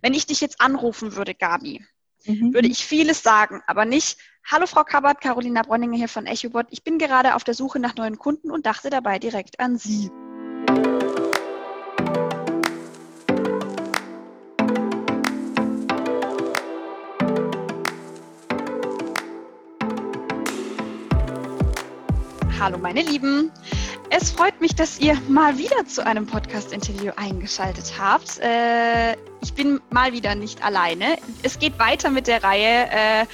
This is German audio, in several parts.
Wenn ich dich jetzt anrufen würde, Gabi, mhm. würde ich vieles sagen, aber nicht, hallo Frau Kabbert, Carolina Bronninger hier von EchoBot. Ich bin gerade auf der Suche nach neuen Kunden und dachte dabei direkt an Sie. Hallo meine Lieben. Es freut mich, dass ihr mal wieder zu einem Podcast-Interview eingeschaltet habt. Äh, ich bin mal wieder nicht alleine. Es geht weiter mit der Reihe äh,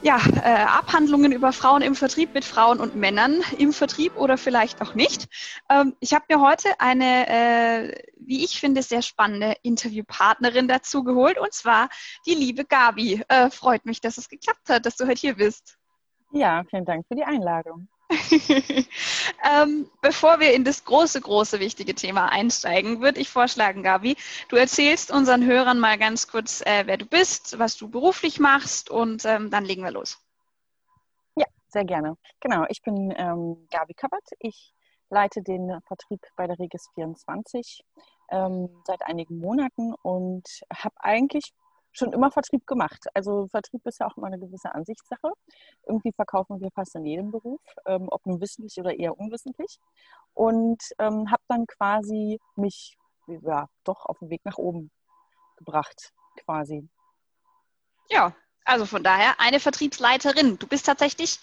ja, äh, Abhandlungen über Frauen im Vertrieb mit Frauen und Männern im Vertrieb oder vielleicht auch nicht. Ähm, ich habe mir heute eine, äh, wie ich finde, sehr spannende Interviewpartnerin dazu geholt und zwar die liebe Gabi. Äh, freut mich, dass es geklappt hat, dass du heute hier bist. Ja, vielen Dank für die Einladung. ähm, bevor wir in das große, große, wichtige Thema einsteigen, würde ich vorschlagen, Gabi, du erzählst unseren Hörern mal ganz kurz, äh, wer du bist, was du beruflich machst und ähm, dann legen wir los. Ja, sehr gerne. Genau, ich bin ähm, Gabi Kappert. Ich leite den Vertrieb bei der Regis 24 ähm, seit einigen Monaten und habe eigentlich schon immer Vertrieb gemacht. Also Vertrieb ist ja auch immer eine gewisse Ansichtssache. Irgendwie verkaufen wir fast in jedem Beruf, ähm, ob nun wissentlich oder eher unwissentlich. Und ähm, habe dann quasi mich ja, doch auf den Weg nach oben gebracht, quasi. Ja, also von daher eine Vertriebsleiterin. Du bist tatsächlich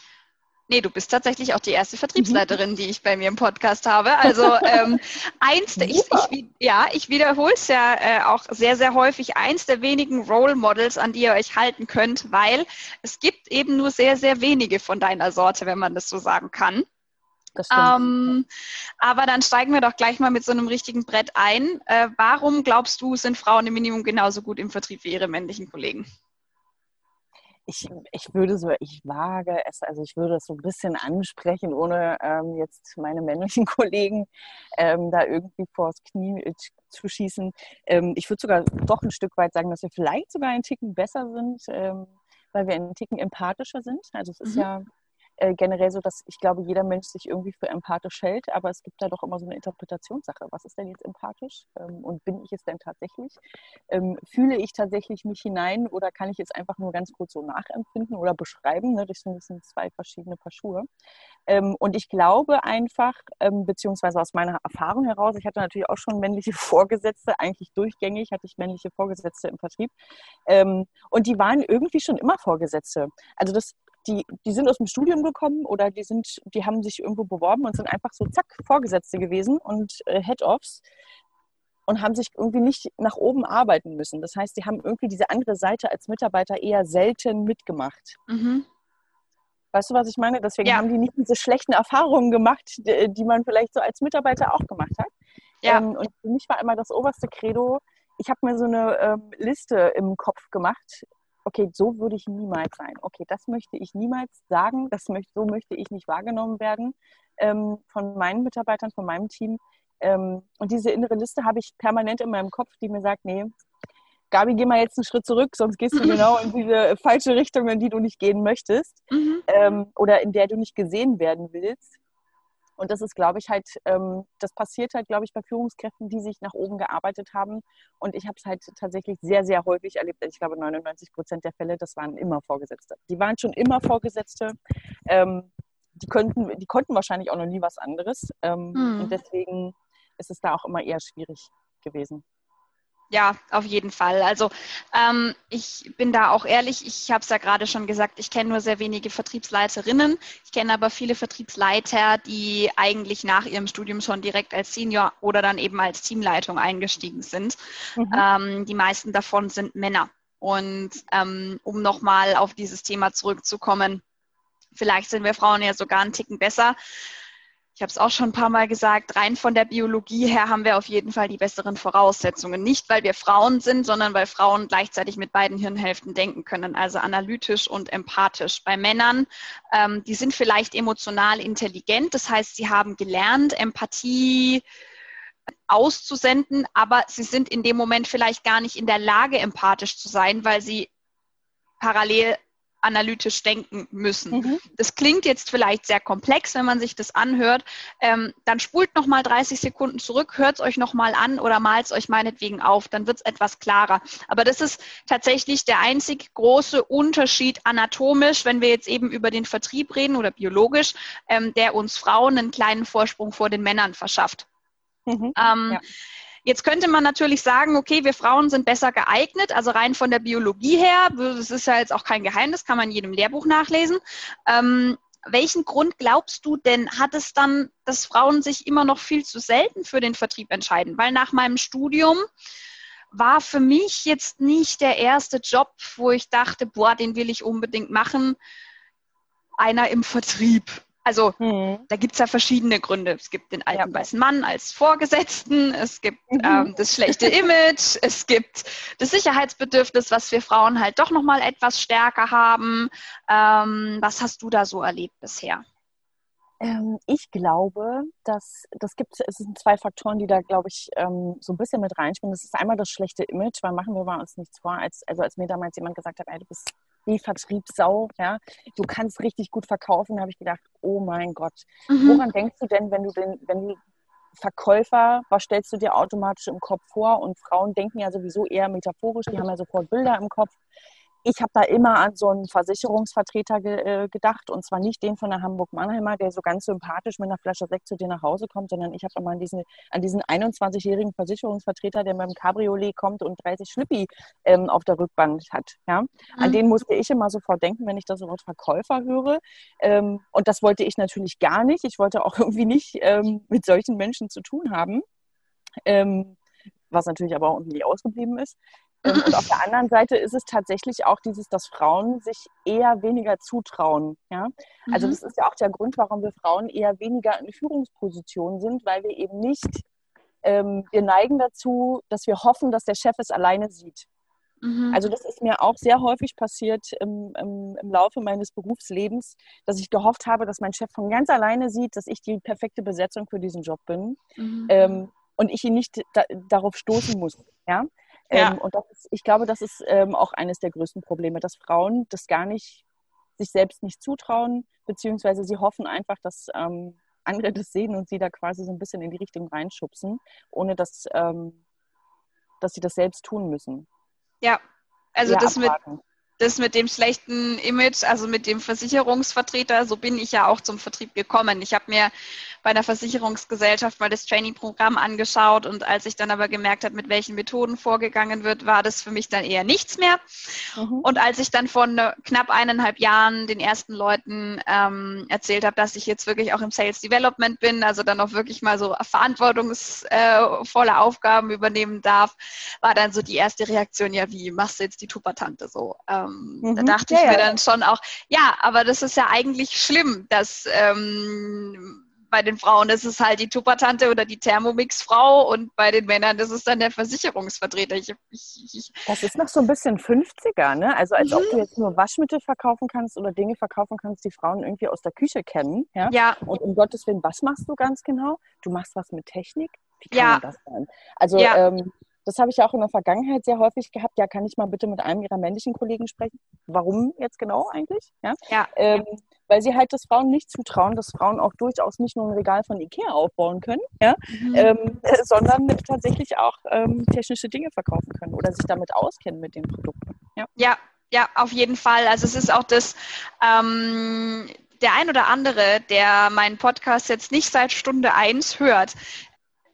Nee, du bist tatsächlich auch die erste Vertriebsleiterin, die ich bei mir im Podcast habe. Also ähm, eins, der, ich, ich, ja, ich wiederhole es ja äh, auch sehr, sehr häufig, eins der wenigen Role Models, an die ihr euch halten könnt, weil es gibt eben nur sehr, sehr wenige von deiner Sorte, wenn man das so sagen kann. Ähm, aber dann steigen wir doch gleich mal mit so einem richtigen Brett ein. Äh, warum glaubst du, sind Frauen im Minimum genauso gut im Vertrieb wie ihre männlichen Kollegen? Ich, ich würde so, ich wage es, also ich würde es so ein bisschen ansprechen, ohne ähm, jetzt meine männlichen Kollegen ähm, da irgendwie vors Knie äh, zu schießen. Ähm, ich würde sogar doch ein Stück weit sagen, dass wir vielleicht sogar einen Ticken besser sind, ähm, weil wir einen Ticken empathischer sind. Also es ist mhm. ja äh, generell so, dass ich glaube, jeder Mensch sich irgendwie für empathisch hält, aber es gibt da doch immer so eine Interpretationssache. Was ist denn jetzt empathisch? Ähm, und bin ich es denn tatsächlich? Ähm, fühle ich tatsächlich mich hinein oder kann ich es einfach nur ganz kurz so nachempfinden oder beschreiben? Ne? Das sind zwei verschiedene Paar Schuhe. Ähm, und ich glaube einfach, ähm, beziehungsweise aus meiner Erfahrung heraus, ich hatte natürlich auch schon männliche Vorgesetzte, eigentlich durchgängig hatte ich männliche Vorgesetzte im Vertrieb. Ähm, und die waren irgendwie schon immer Vorgesetzte. Also das die, die sind aus dem Studium gekommen oder die sind, die haben sich irgendwo beworben und sind einfach so zack Vorgesetzte gewesen und äh, Head-Offs und haben sich irgendwie nicht nach oben arbeiten müssen. Das heißt, die haben irgendwie diese andere Seite als Mitarbeiter eher selten mitgemacht. Mhm. Weißt du, was ich meine? Deswegen ja. haben die nicht diese schlechten Erfahrungen gemacht, die, die man vielleicht so als Mitarbeiter auch gemacht hat. Ja. Ähm, und für mich war immer das oberste Credo, ich habe mir so eine ähm, Liste im Kopf gemacht, okay, so würde ich niemals sein. Okay, das möchte ich niemals sagen, das möchte, so möchte ich nicht wahrgenommen werden ähm, von meinen Mitarbeitern, von meinem Team. Ähm, und diese innere Liste habe ich permanent in meinem Kopf, die mir sagt, nee, Gabi, geh mal jetzt einen Schritt zurück, sonst gehst du genau in diese falsche Richtung, in die du nicht gehen möchtest mhm. ähm, oder in der du nicht gesehen werden willst. Und das ist, glaube ich, halt, ähm, das passiert halt, glaube ich, bei Führungskräften, die sich nach oben gearbeitet haben. Und ich habe es halt tatsächlich sehr, sehr häufig erlebt. Ich glaube, 99 Prozent der Fälle, das waren immer Vorgesetzte. Die waren schon immer Vorgesetzte. Ähm, die, könnten, die konnten wahrscheinlich auch noch nie was anderes. Ähm, hm. Und deswegen ist es da auch immer eher schwierig gewesen. Ja, auf jeden Fall. Also ähm, ich bin da auch ehrlich, ich habe es ja gerade schon gesagt, ich kenne nur sehr wenige Vertriebsleiterinnen. Ich kenne aber viele Vertriebsleiter, die eigentlich nach ihrem Studium schon direkt als Senior oder dann eben als Teamleitung eingestiegen sind. Mhm. Ähm, die meisten davon sind Männer. Und ähm, um nochmal auf dieses Thema zurückzukommen, vielleicht sind wir Frauen ja sogar einen Ticken besser ich habe es auch schon ein paar Mal gesagt, rein von der Biologie her haben wir auf jeden Fall die besseren Voraussetzungen. Nicht, weil wir Frauen sind, sondern weil Frauen gleichzeitig mit beiden Hirnhälften denken können, also analytisch und empathisch. Bei Männern, ähm, die sind vielleicht emotional intelligent, das heißt, sie haben gelernt, Empathie auszusenden, aber sie sind in dem Moment vielleicht gar nicht in der Lage, empathisch zu sein, weil sie parallel analytisch denken müssen. Mhm. Das klingt jetzt vielleicht sehr komplex, wenn man sich das anhört. Ähm, dann spult nochmal 30 Sekunden zurück, hört es euch nochmal an oder malt es euch meinetwegen auf, dann wird es etwas klarer. Aber das ist tatsächlich der einzig große Unterschied anatomisch, wenn wir jetzt eben über den Vertrieb reden oder biologisch, ähm, der uns Frauen einen kleinen Vorsprung vor den Männern verschafft. Mhm. Ähm, ja. Jetzt könnte man natürlich sagen, okay, wir Frauen sind besser geeignet, also rein von der Biologie her, das ist ja jetzt auch kein Geheimnis, kann man in jedem Lehrbuch nachlesen. Ähm, welchen Grund glaubst du denn, hat es dann, dass Frauen sich immer noch viel zu selten für den Vertrieb entscheiden? Weil nach meinem Studium war für mich jetzt nicht der erste Job, wo ich dachte, boah, den will ich unbedingt machen, einer im Vertrieb. Also mhm. da gibt es ja verschiedene Gründe. Es gibt den alten ja. weißen Mann als Vorgesetzten, es gibt mhm. ähm, das schlechte Image, es gibt das Sicherheitsbedürfnis, was wir Frauen halt doch nochmal etwas stärker haben. Ähm, was hast du da so erlebt bisher? Ähm, ich glaube, dass das gibt es sind zwei Faktoren, die da, glaube ich, ähm, so ein bisschen mit reinspielen. Das ist einmal das schlechte Image, weil machen wir uns nichts vor, als, also als mir damals jemand gesagt hat, ey, du bist wie Vertriebssau, ja, du kannst richtig gut verkaufen, da habe ich gedacht, oh mein Gott, mhm. woran denkst du denn, wenn du den, wenn du Verkäufer, was stellst du dir automatisch im Kopf vor? Und Frauen denken ja sowieso eher metaphorisch, die haben ja sofort Bilder im Kopf ich habe da immer an so einen Versicherungsvertreter ge äh, gedacht und zwar nicht den von der Hamburg-Mannheimer, der so ganz sympathisch mit einer Flasche Sekt zu dir nach Hause kommt, sondern ich habe immer an diesen, an diesen 21-jährigen Versicherungsvertreter, der mit dem Cabriolet kommt und 30 Schlippi ähm, auf der Rückbank hat. Ja? An mhm. den musste ich immer sofort denken, wenn ich das Wort Verkäufer höre. Ähm, und das wollte ich natürlich gar nicht. Ich wollte auch irgendwie nicht ähm, mit solchen Menschen zu tun haben. Ähm, was natürlich aber auch irgendwie ausgeblieben ist. Und auf der anderen Seite ist es tatsächlich auch dieses, dass Frauen sich eher weniger zutrauen. Ja? Also mhm. das ist ja auch der Grund, warum wir Frauen eher weniger in Führungspositionen sind, weil wir eben nicht, ähm, wir neigen dazu, dass wir hoffen, dass der Chef es alleine sieht. Mhm. Also das ist mir auch sehr häufig passiert im, im, im, Laufe meines Berufslebens, dass ich gehofft habe, dass mein Chef von ganz alleine sieht, dass ich die perfekte Besetzung für diesen Job bin. Mhm. Ähm, und ich ihn nicht da, darauf stoßen muss. Ja? Ja. Ähm, und ist, ich glaube, das ist ähm, auch eines der größten Probleme, dass Frauen das gar nicht, sich selbst nicht zutrauen, beziehungsweise sie hoffen einfach, dass ähm, andere das sehen und sie da quasi so ein bisschen in die Richtung reinschubsen, ohne dass, ähm, dass sie das selbst tun müssen. Ja, also das mit, das mit dem schlechten Image, also mit dem Versicherungsvertreter, so bin ich ja auch zum Vertrieb gekommen. Ich habe mir bei der Versicherungsgesellschaft mal das Training-Programm angeschaut und als ich dann aber gemerkt habe, mit welchen Methoden vorgegangen wird, war das für mich dann eher nichts mehr. Mhm. Und als ich dann vor ne, knapp eineinhalb Jahren den ersten Leuten ähm, erzählt habe, dass ich jetzt wirklich auch im Sales Development bin, also dann auch wirklich mal so verantwortungsvolle Aufgaben übernehmen darf, war dann so die erste Reaktion, ja, wie machst du jetzt die Tuppertante so? Ähm, mhm. Da dachte ja, ich mir ja. dann schon auch, ja, aber das ist ja eigentlich schlimm, dass ähm, bei den Frauen ist es halt die Tuppertante oder die Thermomix-Frau und bei den Männern ist es dann der Versicherungsvertreter. Ich, ich, ich das ist noch so ein bisschen 50er, ne? Also als mhm. ob du jetzt nur Waschmittel verkaufen kannst oder Dinge verkaufen kannst, die Frauen irgendwie aus der Küche kennen. Ja. ja. Und um Gottes Willen, was machst du ganz genau? Du machst was mit Technik? Wie kann ja. man das sein? Also ja. ähm, das habe ich ja auch in der Vergangenheit sehr häufig gehabt. Ja, kann ich mal bitte mit einem ihrer männlichen Kollegen sprechen? Warum jetzt genau eigentlich? Ja. ja. Ähm, weil sie halt das Frauen nicht zutrauen, dass Frauen auch durchaus nicht nur ein Regal von Ikea aufbauen können, ja, mhm. ähm, sondern tatsächlich auch ähm, technische Dinge verkaufen können oder sich damit auskennen mit den Produkten. Ja, ja, ja auf jeden Fall. Also es ist auch das, ähm, der ein oder andere, der meinen Podcast jetzt nicht seit Stunde eins hört,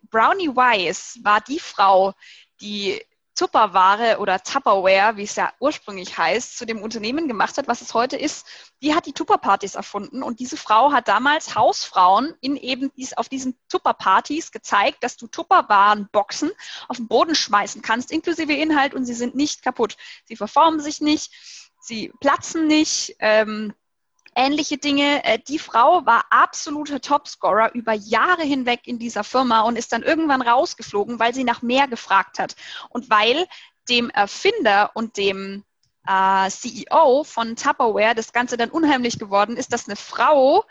Brownie Wise war die Frau, die Tupperware oder Tupperware, wie es ja ursprünglich heißt, zu dem Unternehmen gemacht hat, was es heute ist. Die hat die Tupperpartys erfunden und diese Frau hat damals Hausfrauen in eben dies, auf diesen Tupperpartys gezeigt, dass du Tupperwarenboxen auf den Boden schmeißen kannst, inklusive Inhalt und sie sind nicht kaputt. Sie verformen sich nicht, sie platzen nicht. Ähm, ähnliche Dinge. Äh, die Frau war absoluter Topscorer über Jahre hinweg in dieser Firma und ist dann irgendwann rausgeflogen, weil sie nach mehr gefragt hat und weil dem Erfinder und dem äh, CEO von Tupperware das Ganze dann unheimlich geworden ist, dass eine Frau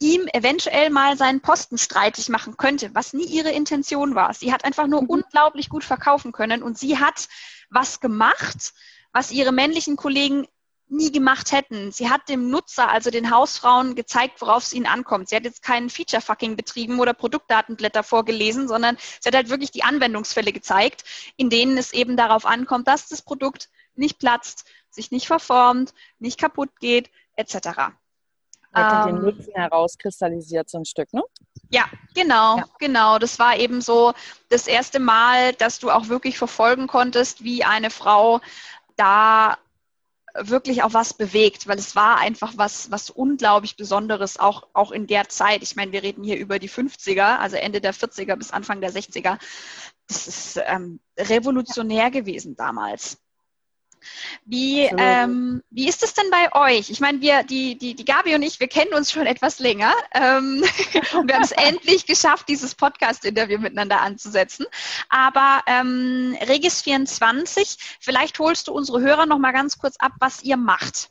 ihm eventuell mal seinen Posten streitig machen könnte, was nie ihre Intention war. Sie hat einfach nur mhm. unglaublich gut verkaufen können und sie hat was gemacht, was ihre männlichen Kollegen nie gemacht hätten. Sie hat dem Nutzer, also den Hausfrauen, gezeigt, worauf es ihnen ankommt. Sie hat jetzt keinen Feature-Fucking betrieben oder Produktdatenblätter vorgelesen, sondern sie hat halt wirklich die Anwendungsfälle gezeigt, in denen es eben darauf ankommt, dass das Produkt nicht platzt, sich nicht verformt, nicht kaputt geht, etc. Wirklich ähm, den Nutzen herauskristallisiert so ein Stück, ne? Ja, genau, ja. genau. Das war eben so das erste Mal, dass du auch wirklich verfolgen konntest, wie eine Frau da wirklich auch was bewegt, weil es war einfach was, was unglaublich Besonderes, auch, auch in der Zeit. Ich meine, wir reden hier über die 50er, also Ende der 40er bis Anfang der 60er. Das ist ähm, revolutionär gewesen damals. Wie, ähm, wie ist es denn bei euch? Ich meine, wir, die, die, die Gabi und ich, wir kennen uns schon etwas länger. Ähm, und wir haben es endlich geschafft, dieses Podcast-Interview miteinander anzusetzen. Aber ähm, Regis 24, vielleicht holst du unsere Hörer noch mal ganz kurz ab, was ihr macht.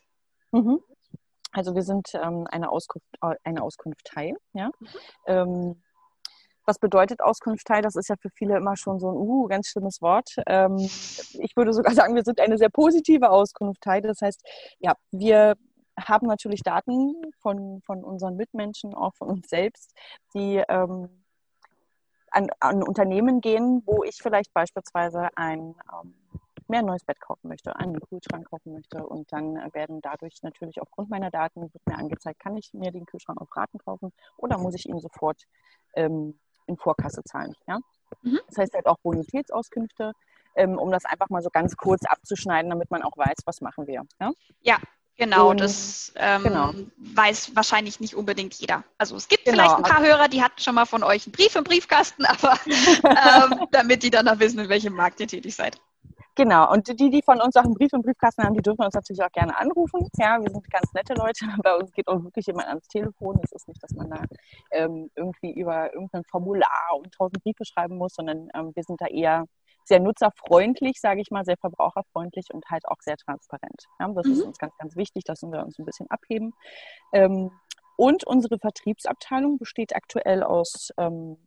Mhm. Also wir sind ähm, eine, Auskunft, äh, eine Auskunftei. Ja? Mhm. Was bedeutet Auskunftei? Das ist ja für viele immer schon so ein uh, ganz schlimmes Wort. Ähm, ich würde sogar sagen, wir sind eine sehr positive Auskunftei. Das heißt, ja, wir haben natürlich Daten von, von unseren Mitmenschen, auch von uns selbst, die ähm, an, an Unternehmen gehen, wo ich vielleicht beispielsweise ein ähm, mehr ein neues Bett kaufen möchte, einen Kühlschrank kaufen möchte und dann werden dadurch natürlich aufgrund meiner Daten wird mir angezeigt, kann ich mir den Kühlschrank auf Raten kaufen oder muss ich ihn sofort ähm, in Vorkasse zahlen. Ja? Mhm. Das heißt halt auch Bonitätsauskünfte, ähm, um das einfach mal so ganz kurz abzuschneiden, damit man auch weiß, was machen wir. Ja, ja genau. Und, das ähm, genau. weiß wahrscheinlich nicht unbedingt jeder. Also es gibt genau. vielleicht ein paar Hörer, die hatten schon mal von euch einen Brief im Briefkasten, aber ähm, damit die dann noch wissen, in welchem Markt ihr tätig seid. Genau, und die, die von uns auch einen Brief im Briefkasten haben, die dürfen uns natürlich auch gerne anrufen. Ja, wir sind ganz nette Leute. Bei uns geht auch wirklich jemand ans Telefon. Es ist nicht, dass man da ähm, irgendwie über irgendein Formular und tausend Briefe schreiben muss, sondern ähm, wir sind da eher sehr nutzerfreundlich, sage ich mal, sehr verbraucherfreundlich und halt auch sehr transparent. Ja, das mhm. ist uns ganz, ganz wichtig, dass wir uns ein bisschen abheben. Ähm, und unsere Vertriebsabteilung besteht aktuell aus 14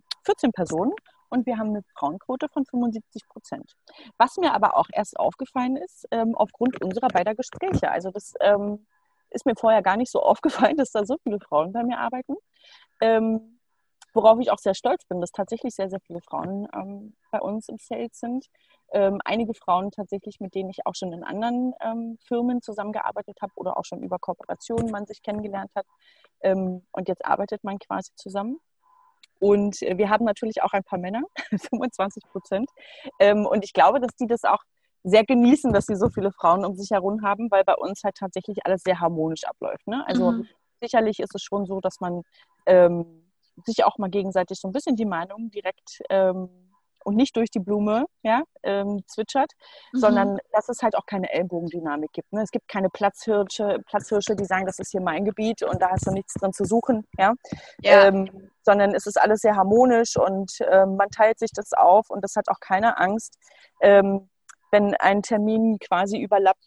ähm, Personen und wir haben eine Frauenquote von 75 Prozent. Was mir aber auch erst aufgefallen ist, ähm, aufgrund unserer beider Gespräche. Also das ähm, ist mir vorher gar nicht so aufgefallen, dass da so viele Frauen bei mir arbeiten. Ähm, worauf ich auch sehr stolz bin, dass tatsächlich sehr, sehr viele Frauen ähm, bei uns im Sales sind. Ähm, einige Frauen tatsächlich, mit denen ich auch schon in anderen ähm, Firmen zusammengearbeitet habe oder auch schon über Kooperationen man sich kennengelernt hat. und jetzt arbeitet man quasi zusammen. Und äh, wir haben natürlich auch ein paar Männer, 25 Prozent. Ähm, und ich glaube, dass die das auch sehr genießen, dass sie so viele Frauen um sich herum haben, weil bei uns halt tatsächlich alles sehr harmonisch abläuft. Ne? Also mhm. sicherlich ist es schon so, dass man ähm, sich auch mal gegenseitig so ein bisschen die Meinung direkt ähm, und nicht durch die Blume ja, ähm, zwitschert, mhm. sondern dass es halt auch keine Ellbogendynamik gibt. Ne? Es gibt keine Platzhirsche, Platzhirsche, die sagen, das ist hier mein Gebiet und da hast du nichts drin zu suchen. Ja? ja. Ähm, sondern es ist alles sehr harmonisch und ähm, man teilt sich das auf und das hat auch keine Angst, ähm, wenn ein Termin quasi überlappt,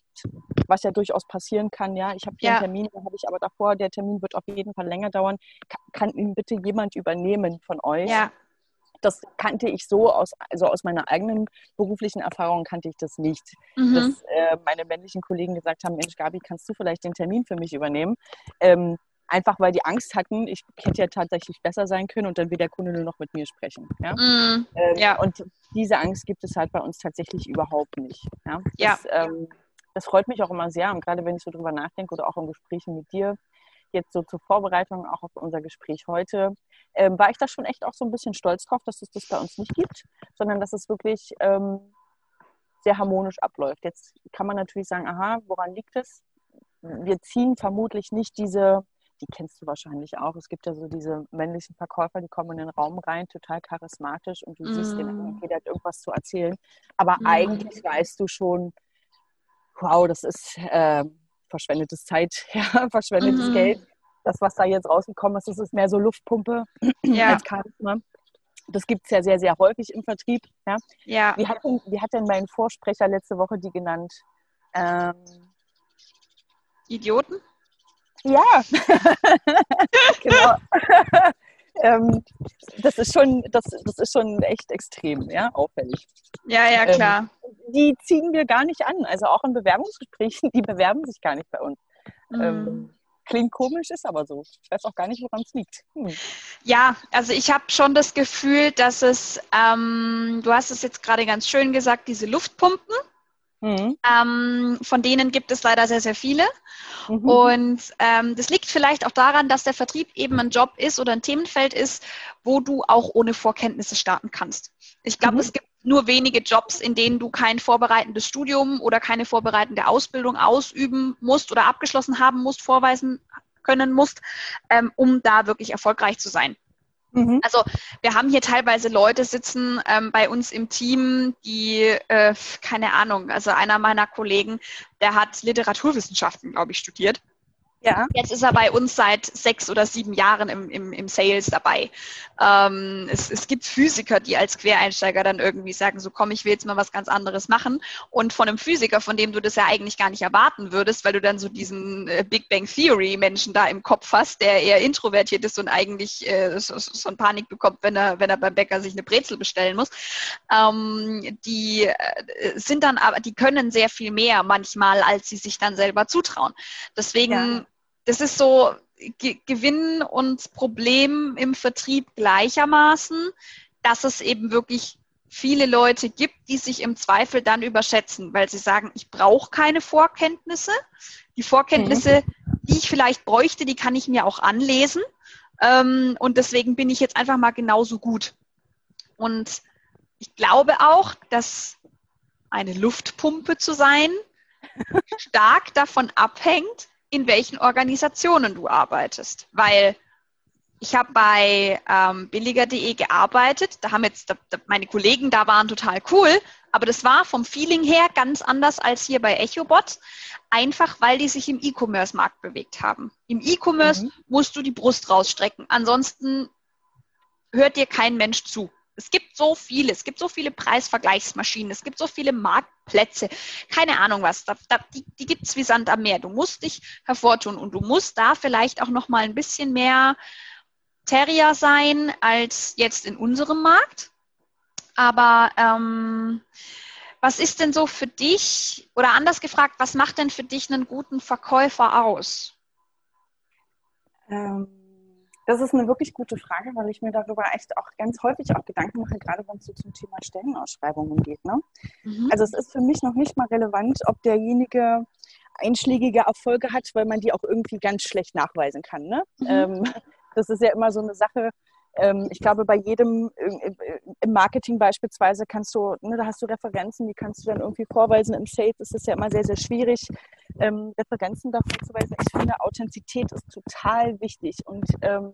was ja durchaus passieren kann. Ja, ich habe hier ja. einen Termin, da habe ich aber davor, der Termin wird auf jeden Fall länger dauern. Kann, kann ihn bitte jemand übernehmen von euch? Ja das kannte ich so aus, also aus meiner eigenen beruflichen Erfahrung kannte ich das nicht. Mhm. Dass äh, meine männlichen Kollegen gesagt haben, Mensch, Gabi, kannst du vielleicht den Termin für mich übernehmen? Ähm, einfach weil die Angst hatten, ich hätte ja tatsächlich besser sein können und dann will der Kunde nur noch mit mir sprechen. Ja? Mm, ähm, ja. Und diese Angst gibt es halt bei uns tatsächlich überhaupt nicht. Ja. Das, ja. Ähm, das freut mich auch immer sehr und gerade wenn ich so drüber nachdenke oder auch in Gesprächen mit dir, jetzt so zur Vorbereitung auch auf unser Gespräch heute, ähm, war ich da schon echt auch so ein bisschen stolz drauf, dass es das bei uns nicht gibt, sondern dass es wirklich ähm, sehr harmonisch abläuft. Jetzt kann man natürlich sagen, aha, woran liegt es? Wir ziehen vermutlich nicht diese, die kennst du wahrscheinlich auch, es gibt ja so diese männlichen Verkäufer, die kommen in den Raum rein, total charismatisch und du mm. siehst den, okay, der hat irgendwas zu erzählen. Aber mm. eigentlich weißt du schon, wow, das ist äh, verschwendetes Zeit, ja, verschwendetes mm. Geld das, was da jetzt rausgekommen ist, das ist mehr so Luftpumpe ja. als Charisma. Das gibt es ja sehr, sehr häufig im Vertrieb. Ja. ja. Wie, hat denn, wie hat denn mein Vorsprecher letzte Woche die genannt? Ähm, Idioten? Ja, genau. ähm, das ist schon, das, das ist schon echt extrem, ja, auffällig. Ja, ja, ähm, klar. Ähm, die ziehen wir gar nicht an. Also auch in Bewerbungsgesprächen, die bewerben sich gar nicht bei uns. Mhm. Ähm, klingt komisch, ist aber so. Ich weiß auch gar nicht, woran es liegt. Hm. Ja, also ich habe schon das Gefühl, dass es, ähm, du hast es jetzt gerade ganz schön gesagt, diese Luftpumpen, Mhm. Ähm, von denen gibt es leider sehr, sehr viele. Mhm. Und ähm, das liegt vielleicht auch daran, dass der Vertrieb eben ein Job ist oder ein Themenfeld ist, wo du auch ohne Vorkenntnisse starten kannst. Ich glaube, mhm. es gibt nur wenige Jobs, in denen du kein vorbereitendes Studium oder keine vorbereitende Ausbildung ausüben musst oder abgeschlossen haben musst, vorweisen können musst, ähm, um da wirklich erfolgreich zu sein. Mhm. Also wir haben hier teilweise Leute sitzen ähm, bei uns im Team, die, äh, keine Ahnung, also einer meiner Kollegen, der hat Literaturwissenschaften, glaube ich, studiert. Ja. Jetzt ist er bei uns seit sechs oder sieben Jahren im, im, im Sales dabei. Ähm, es, es gibt Physiker, die als Quereinsteiger dann irgendwie sagen, so komm, ich will jetzt mal was ganz anderes machen. Und von einem Physiker, von dem du das ja eigentlich gar nicht erwarten würdest, weil du dann so diesen äh, Big Bang Theory Menschen da im Kopf hast, der eher introvertiert ist und eigentlich äh, so, so ein Panik bekommt, wenn er, wenn er beim Bäcker sich eine Brezel bestellen muss. Ähm, die äh, sind dann aber, die können sehr viel mehr manchmal, als sie sich dann selber zutrauen. Deswegen ja das ist so Ge Gewinn und Problem im Vertrieb gleichermaßen, dass es eben wirklich viele Leute gibt, die sich im Zweifel dann überschätzen, weil sie sagen, ich brauche keine Vorkenntnisse. Die Vorkenntnisse, mhm. die ich vielleicht bräuchte, die kann ich mir auch anlesen. Ähm, und deswegen bin ich jetzt einfach mal genauso gut. Und ich glaube auch, dass eine Luftpumpe zu sein stark davon abhängt, in welchen Organisationen du arbeitest. Weil ich habe bei ähm, billiger.de gearbeitet. Da haben jetzt da, da, meine Kollegen da waren total cool, aber das war vom Feeling her ganz anders als hier bei EchoBot. Einfach weil die sich im E-Commerce-Markt bewegt haben. Im E-Commerce mhm. musst du die Brust rausstrecken. Ansonsten hört dir kein Mensch zu. Es gibt so viele, es gibt so viele Preisvergleichsmaschinen, es gibt so viele Marktplätze, keine Ahnung was, da, da, die, die gibt es wie Sand am Meer. Du musst dich hervortun und du musst da vielleicht auch noch mal ein bisschen mehr Terrier sein als jetzt in unserem Markt. Aber ähm, was ist denn so für dich, oder anders gefragt, was macht denn für dich einen guten Verkäufer aus? Ähm das ist eine wirklich gute Frage, weil ich mir darüber echt auch ganz häufig auch Gedanken mache, gerade wenn es so zum Thema Stellenausschreibungen geht. Ne? Mhm. Also es ist für mich noch nicht mal relevant, ob derjenige einschlägige Erfolge hat, weil man die auch irgendwie ganz schlecht nachweisen kann. Ne? Mhm. Ähm, das ist ja immer so eine Sache, ich glaube, bei jedem im Marketing beispielsweise kannst du, ne, da hast du Referenzen, die kannst du dann irgendwie vorweisen. Im Sales ist es ja immer sehr, sehr schwierig, ähm, Referenzen davor zu weisen. Ich finde, Authentizität ist total wichtig und ähm,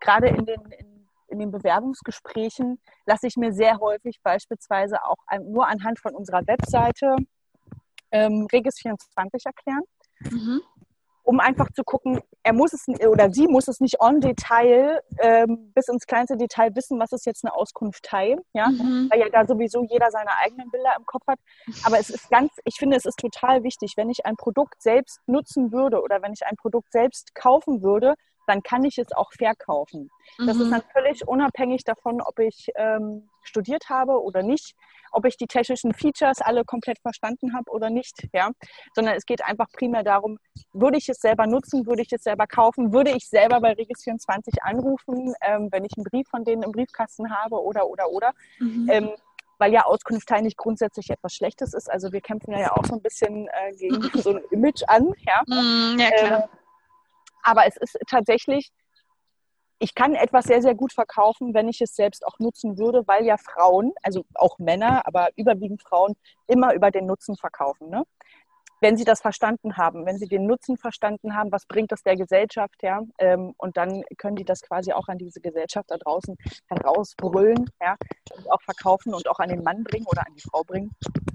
gerade in den, in, in den Bewerbungsgesprächen lasse ich mir sehr häufig beispielsweise auch nur anhand von unserer Webseite ähm, Regis24 erklären. Mhm um einfach zu gucken, er muss es oder sie muss es nicht on Detail ähm, bis ins kleinste Detail wissen, was ist jetzt eine Auskunft Teil, ja, mhm. weil ja da sowieso jeder seine eigenen Bilder im Kopf hat. Aber es ist ganz, ich finde, es ist total wichtig, wenn ich ein Produkt selbst nutzen würde oder wenn ich ein Produkt selbst kaufen würde, dann kann ich es auch verkaufen. Mhm. Das ist mhm. dann völlig unabhängig davon, ob ich ähm, studiert habe oder nicht, ob ich die technischen Features alle komplett verstanden habe oder nicht, ja, sondern es geht einfach primär darum, würde ich es selber nutzen, würde ich es selber kaufen, würde ich selber bei Regis24 anrufen, ähm, wenn ich einen Brief von denen im Briefkasten habe oder, oder, oder. Mhm. Ähm, weil ja Auskunft nicht grundsätzlich etwas Schlechtes ist. Also wir kämpfen ja auch so ein bisschen äh, gegen so ein Image an. Ja, mm, ja klar. Äh, aber es ist tatsächlich, ich kann etwas sehr, sehr gut verkaufen, wenn ich es selbst auch nutzen würde, weil ja Frauen, also auch Männer, aber überwiegend Frauen, immer über den Nutzen verkaufen. Ne? Wenn sie das verstanden haben, wenn sie den Nutzen verstanden haben, was bringt das der Gesellschaft, ja, ähm, und dann können die das quasi auch an diese Gesellschaft da draußen herausbrüllen, ja, und auch verkaufen und auch an den Mann bringen oder an die Frau bringen.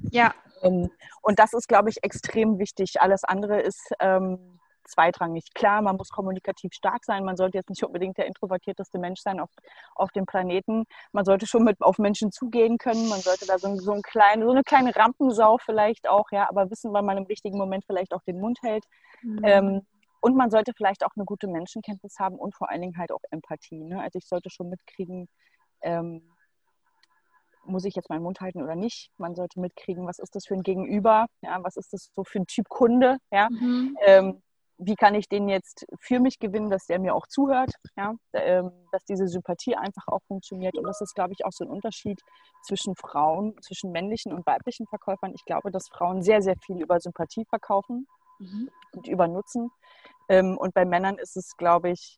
Ja. Ähm, und das ist, glaube ich, extrem wichtig. Alles andere ist, ähm, zweitrangig. Klar, man muss kommunikativ stark sein. Man sollte jetzt nicht unbedingt der introvertierteste Mensch sein auf, auf dem Planeten. Man sollte schon mit auf Menschen zugehen können. Man sollte da so, so, ein klein, so eine kleine Rampensau vielleicht auch, ja, aber wissen, wann man im richtigen Moment vielleicht auch den Mund hält. Mhm. Ähm, und man sollte vielleicht auch eine gute Menschenkenntnis haben und vor allen Dingen halt auch Empathie. Ne? Also ich sollte schon mitkriegen, ähm, muss ich jetzt meinen Mund halten oder nicht? Man sollte mitkriegen, was ist das für ein Gegenüber? Ja, was ist das so für ein Typ Kunde? Ja, mhm. ähm, wie kann ich den jetzt für mich gewinnen, dass der mir auch zuhört? Ja, ähm, dass diese Sympathie einfach auch funktioniert. Und das ist, glaube ich, auch so ein Unterschied zwischen Frauen, zwischen männlichen und weiblichen Verkäufern. Ich glaube, dass Frauen sehr, sehr viel über Sympathie verkaufen mhm. und über Nutzen. Ähm, und bei Männern ist es, glaube ich,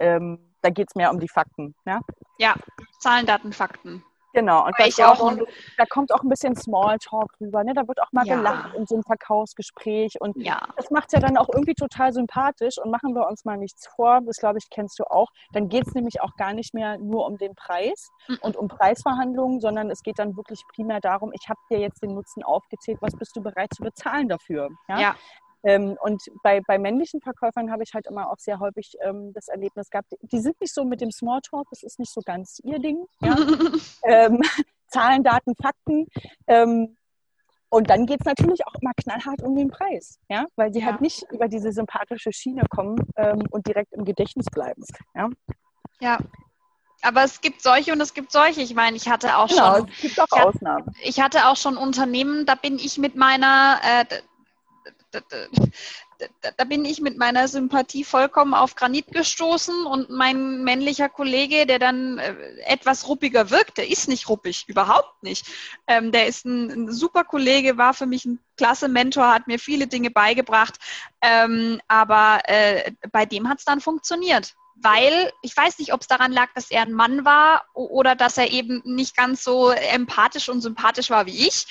ähm, da geht es mehr um die Fakten. Ja, ja Zahlen, Daten, Fakten. Genau, und ich auch, da kommt auch ein bisschen Smalltalk rüber. Ne? Da wird auch mal ja. gelacht in so einem Verkaufsgespräch. Und ja. das macht es ja dann auch irgendwie total sympathisch. Und machen wir uns mal nichts vor, das glaube ich, kennst du auch. Dann geht es nämlich auch gar nicht mehr nur um den Preis mhm. und um Preisverhandlungen, sondern es geht dann wirklich primär darum, ich habe dir jetzt den Nutzen aufgezählt, was bist du bereit zu bezahlen dafür? Ja. ja. Ähm, und bei, bei männlichen Verkäufern habe ich halt immer auch sehr häufig ähm, das Erlebnis gehabt, die sind nicht so mit dem Smalltalk, das ist nicht so ganz ihr Ding. Ja? ähm, Zahlen, Daten, Fakten. Ähm, und dann geht es natürlich auch immer knallhart um den Preis, ja, weil sie halt ja. halt nicht über diese sympathische Schiene kommen ähm, und direkt im Gedächtnis bleiben. Ja. ja. Aber es gibt solche und es gibt solche. Ich meine, ich hatte auch genau, schon. Es gibt auch ich Ausnahmen. Hatte, ich hatte auch schon Unternehmen, da bin ich mit meiner, äh, da, da, bin ich mit meiner Sympathie vollkommen auf Granit gestoßen und mein männlicher Kollege, der dann äh, etwas ruppiger wirkt, der ist nicht ruppig, überhaupt nicht. Ähm, der ist ein, ein, super Kollege, war für mich ein klasse Mentor, hat mir viele Dinge beigebracht, ähm, aber äh, bei dem hat es dann funktioniert weil ich weiß nicht, ob es daran lag, dass er ein Mann war oder dass er eben nicht ganz so empathisch und sympathisch war wie ich.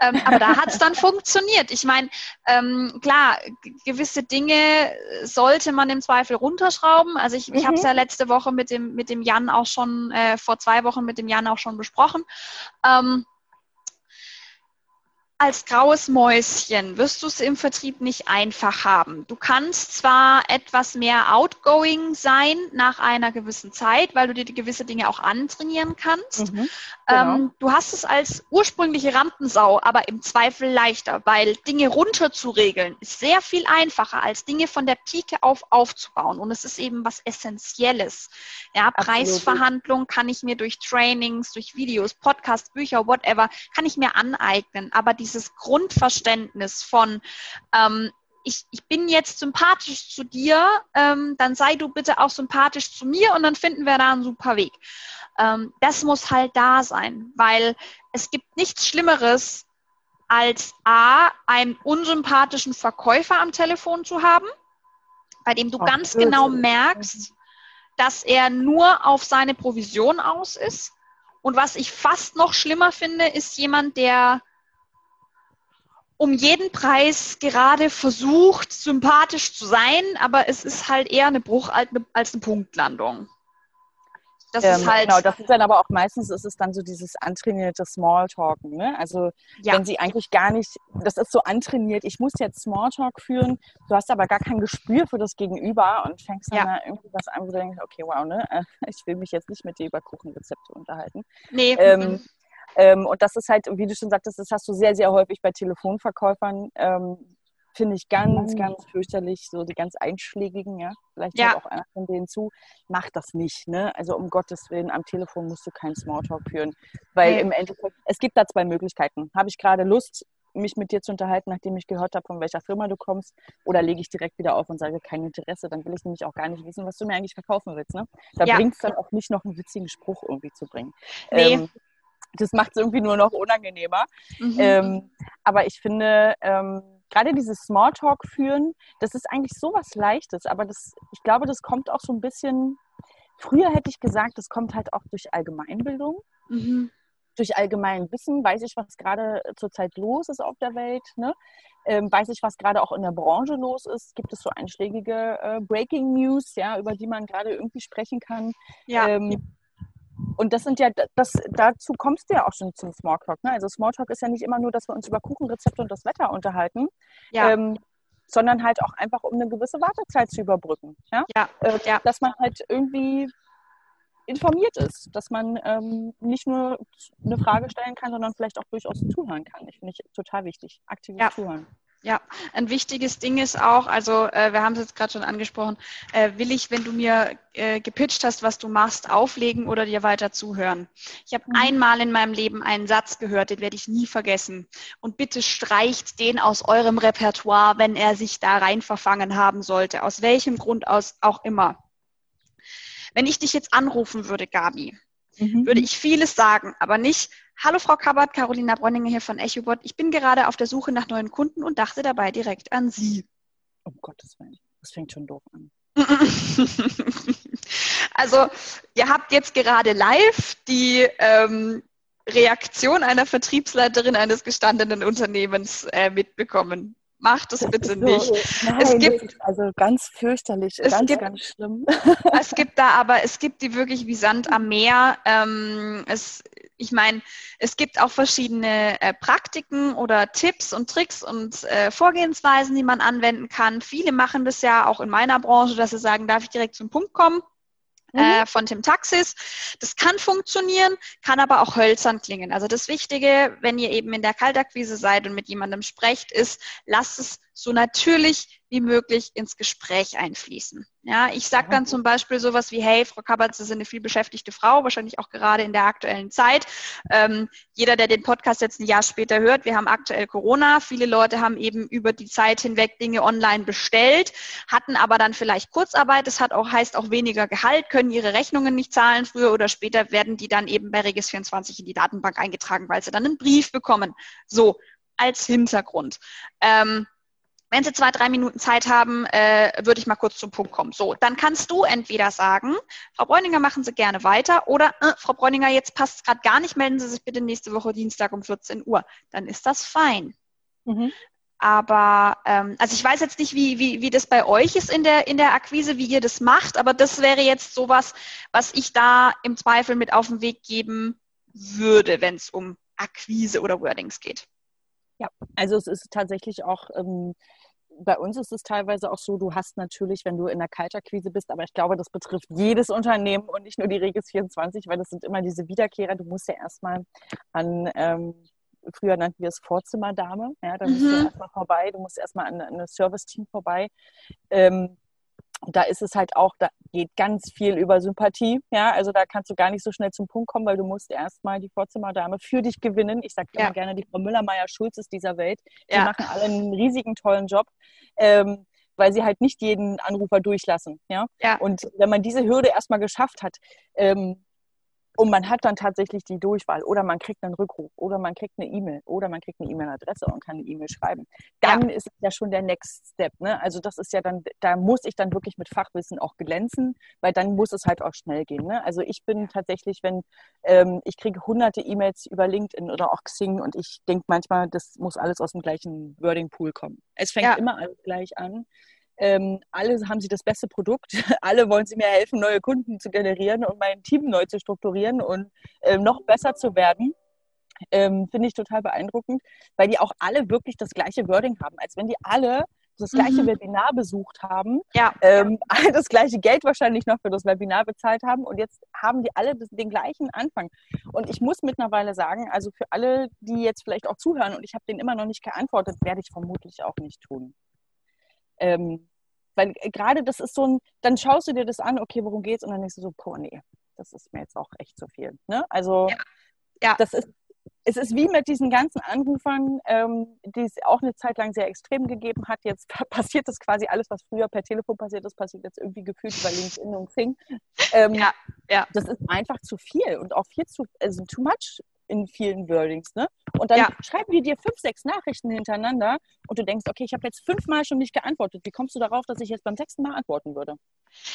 Ähm, aber da hat es dann funktioniert. Ich meine, ähm, klar, gewisse Dinge sollte man im Zweifel runterschrauben. Also ich, ich habe es mhm. ja letzte Woche mit dem, mit dem Jan auch schon, äh, vor zwei Wochen mit dem Jan auch schon besprochen. Ähm, als graues Mäuschen wirst du es im Vertrieb nicht einfach haben. Du kannst zwar etwas mehr outgoing sein nach einer gewissen Zeit, weil du dir gewisse Dinge auch antrainieren kannst. Mhm, genau. ähm, du hast es als ursprüngliche Rampensau, aber im Zweifel leichter, weil Dinge runterzuregeln ist sehr viel einfacher, als Dinge von der Pike auf aufzubauen. Und es ist eben was Essentielles. Ja, Preisverhandlungen kann ich mir durch Trainings, durch Videos, Podcasts, Bücher, whatever, kann ich mir aneignen. Aber die dieses Grundverständnis von, ähm, ich, ich bin jetzt sympathisch zu dir, ähm, dann sei du bitte auch sympathisch zu mir und dann finden wir da einen super Weg. Ähm, das muss halt da sein, weil es gibt nichts Schlimmeres, als A, einen unsympathischen Verkäufer am Telefon zu haben, bei dem du Ach, ganz genau merkst, dass er nur auf seine Provision aus ist. Und was ich fast noch schlimmer finde, ist jemand, der um jeden Preis gerade versucht, sympathisch zu sein, aber es ist halt eher eine Bruch als eine Punktlandung. Das ähm, ist halt genau, das ist dann aber auch meistens ist es dann so dieses antrainierte Smalltalken. Ne? Also ja. wenn sie eigentlich gar nicht, das ist so antrainiert, ich muss jetzt Smalltalk führen, du hast aber gar kein Gespür für das Gegenüber und fängst dann ja. da irgendwie was an, wo du denkst, okay, wow, ne, ich will mich jetzt nicht mit dir über Kuchenrezepte unterhalten. Nee. Ähm, ähm, und das ist halt, wie du schon sagtest, das hast du sehr, sehr häufig bei Telefonverkäufern. Ähm, Finde ich ganz, mhm. ganz fürchterlich, so die ganz einschlägigen, ja. Vielleicht ja. auch einer von denen zu. Mach das nicht, ne? Also um Gottes Willen, am Telefon musst du keinen Smalltalk führen. Weil nee. im Endeffekt, es gibt da zwei Möglichkeiten. Habe ich gerade Lust, mich mit dir zu unterhalten, nachdem ich gehört habe, von welcher Firma du kommst, oder lege ich direkt wieder auf und sage kein Interesse, dann will ich nämlich auch gar nicht wissen, was du mir eigentlich verkaufen willst. Ne? Da ja. bringt es dann auch nicht noch einen witzigen Spruch irgendwie zu bringen. Nee. Ähm, das macht es irgendwie nur noch unangenehmer. Mhm. Ähm, aber ich finde, ähm, gerade dieses Smalltalk führen, das ist eigentlich so was Leichtes, aber das, ich glaube, das kommt auch so ein bisschen, früher hätte ich gesagt, das kommt halt auch durch Allgemeinbildung. Mhm. Durch allgemein Wissen weiß ich, was gerade zurzeit los ist auf der Welt. Ne? Ähm, weiß ich, was gerade auch in der Branche los ist. Gibt es so einschlägige äh, Breaking News, ja, über die man gerade irgendwie sprechen kann? Ja. Ähm, und das sind ja, das, dazu kommst du ja auch schon zum Smalltalk. Ne? Also Smalltalk ist ja nicht immer nur, dass wir uns über Kuchenrezepte und das Wetter unterhalten, ja. ähm, sondern halt auch einfach, um eine gewisse Wartezeit zu überbrücken. Ja? ja. Äh, ja. Dass man halt irgendwie informiert ist, dass man ähm, nicht nur eine Frage stellen kann, sondern vielleicht auch durchaus zuhören kann. Ich finde ich total wichtig. Aktives. Zuhören. Ja, ein wichtiges Ding ist auch, also äh, wir haben es jetzt gerade schon angesprochen, äh, will ich, wenn du mir äh, gepitcht hast, was du machst, auflegen oder dir weiter zuhören. Ich habe mhm. einmal in meinem Leben einen Satz gehört, den werde ich nie vergessen. Und bitte streicht den aus eurem Repertoire, wenn er sich da rein verfangen haben sollte, aus welchem Grund aus auch immer. Wenn ich dich jetzt anrufen würde, Gabi, mhm. würde ich vieles sagen, aber nicht, Hallo Frau Kabbert, Carolina Bronninger hier von EchoBot. Ich bin gerade auf der Suche nach neuen Kunden und dachte dabei direkt an Sie. Um Gottes Willen, das fängt schon doof an. also, ihr habt jetzt gerade live die ähm, Reaktion einer Vertriebsleiterin eines gestandenen Unternehmens äh, mitbekommen. Macht das, das bitte so, nicht. Nein, es gibt, also ganz fürchterlich, ganz, gibt, ganz schlimm. Es gibt da aber, es gibt die wirklich wie Sand am Meer. Ähm, es, ich meine, es gibt auch verschiedene äh, Praktiken oder Tipps und Tricks und äh, Vorgehensweisen, die man anwenden kann. Viele machen das ja auch in meiner Branche, dass sie sagen, darf ich direkt zum Punkt kommen? Mhm. Äh, von Tim Taxis. Das kann funktionieren, kann aber auch hölzern klingen. Also das Wichtige, wenn ihr eben in der Kaltakquise seid und mit jemandem sprecht, ist, lasst es so natürlich wie möglich ins Gespräch einfließen. Ja, ich sage dann zum Beispiel sowas wie, hey, Frau Kappert, Sie sind eine viel beschäftigte Frau, wahrscheinlich auch gerade in der aktuellen Zeit. Ähm, jeder, der den Podcast jetzt ein Jahr später hört, wir haben aktuell Corona. Viele Leute haben eben über die Zeit hinweg Dinge online bestellt, hatten aber dann vielleicht Kurzarbeit. Das hat auch, heißt auch weniger Gehalt, können ihre Rechnungen nicht zahlen. Früher oder später werden die dann eben bei Regis24 in die Datenbank eingetragen, weil sie dann einen Brief bekommen. So, als Hintergrund. Ähm, wenn Sie zwei, drei Minuten Zeit haben, äh, würde ich mal kurz zum Punkt kommen. So, dann kannst du entweder sagen, Frau Bräuninger, machen Sie gerne weiter oder äh, Frau Bräuninger, jetzt passt es gerade gar nicht, melden Sie sich bitte nächste Woche Dienstag um 14 Uhr. Dann ist das fein. Mhm. Aber ähm, also ich weiß jetzt nicht, wie, wie, wie das bei euch ist in der, in der Akquise, wie ihr das macht, aber das wäre jetzt sowas, was ich da im Zweifel mit auf den Weg geben würde, wenn es um Akquise oder Wordings geht. Ja, also es ist tatsächlich auch, ähm, bei uns ist es teilweise auch so, du hast natürlich, wenn du in der Kaltakquise bist, aber ich glaube, das betrifft jedes Unternehmen und nicht nur die Regis 24, weil das sind immer diese Wiederkehrer. Du musst ja erstmal an, ähm, früher nannten wir es Vorzimmerdame, ja, da musst mhm. du erstmal vorbei, du musst erstmal an, an das Service-Team vorbei. Ähm, da ist es halt auch, da geht ganz viel über Sympathie. Ja, also da kannst du gar nicht so schnell zum Punkt kommen, weil du musst erstmal die Vorzimmerdame für dich gewinnen. Ich sage ja. gerne die Frau Müller-Meyer-Schulz ist dieser Welt. Die ja. machen alle einen riesigen, tollen Job. Ähm, weil sie halt nicht jeden Anrufer durchlassen. Ja? ja. Und wenn man diese Hürde erstmal geschafft hat, ähm, und man hat dann tatsächlich die Durchwahl oder man kriegt einen Rückruf oder man kriegt eine E-Mail oder man kriegt eine E-Mail-Adresse und kann eine E-Mail schreiben. Dann ja. ist ja schon der Next Step. Ne? Also das ist ja dann, da muss ich dann wirklich mit Fachwissen auch glänzen, weil dann muss es halt auch schnell gehen. Ne? Also ich bin tatsächlich, wenn ähm, ich kriege hunderte E-Mails über LinkedIn oder auch Xing und ich denke manchmal, das muss alles aus dem gleichen Wording-Pool kommen. Es fängt ja. immer alles gleich an. Ähm, alle haben sie das beste Produkt, alle wollen sie mir helfen, neue Kunden zu generieren und mein Team neu zu strukturieren und ähm, noch besser zu werden. Ähm, Finde ich total beeindruckend, weil die auch alle wirklich das gleiche Wording haben, als wenn die alle das gleiche mhm. Webinar besucht haben, ja. ähm, alle das gleiche Geld wahrscheinlich noch für das Webinar bezahlt haben und jetzt haben die alle den gleichen Anfang. Und ich muss mittlerweile sagen, also für alle, die jetzt vielleicht auch zuhören und ich habe denen immer noch nicht geantwortet, werde ich vermutlich auch nicht tun. Ähm, weil äh, gerade das ist so ein, dann schaust du dir das an, okay, worum geht's? Und dann denkst du so, boah, nee, das ist mir jetzt auch echt zu viel. Ne? Also ja. ja. das ist, es ist wie mit diesen ganzen Anrufern, ähm, die es auch eine Zeit lang sehr extrem gegeben hat. Jetzt passiert das quasi alles, was früher per Telefon passiert ist, passiert jetzt irgendwie gefühlt über LinkedIn und Xing. Ähm, ja, ja. Das ist einfach zu viel und auch viel zu, also too much in vielen Wordings. Ne? Und dann ja. schreiben die dir fünf, sechs Nachrichten hintereinander und du denkst, okay, ich habe jetzt fünfmal schon nicht geantwortet. Wie kommst du darauf, dass ich jetzt beim sechsten Mal antworten würde?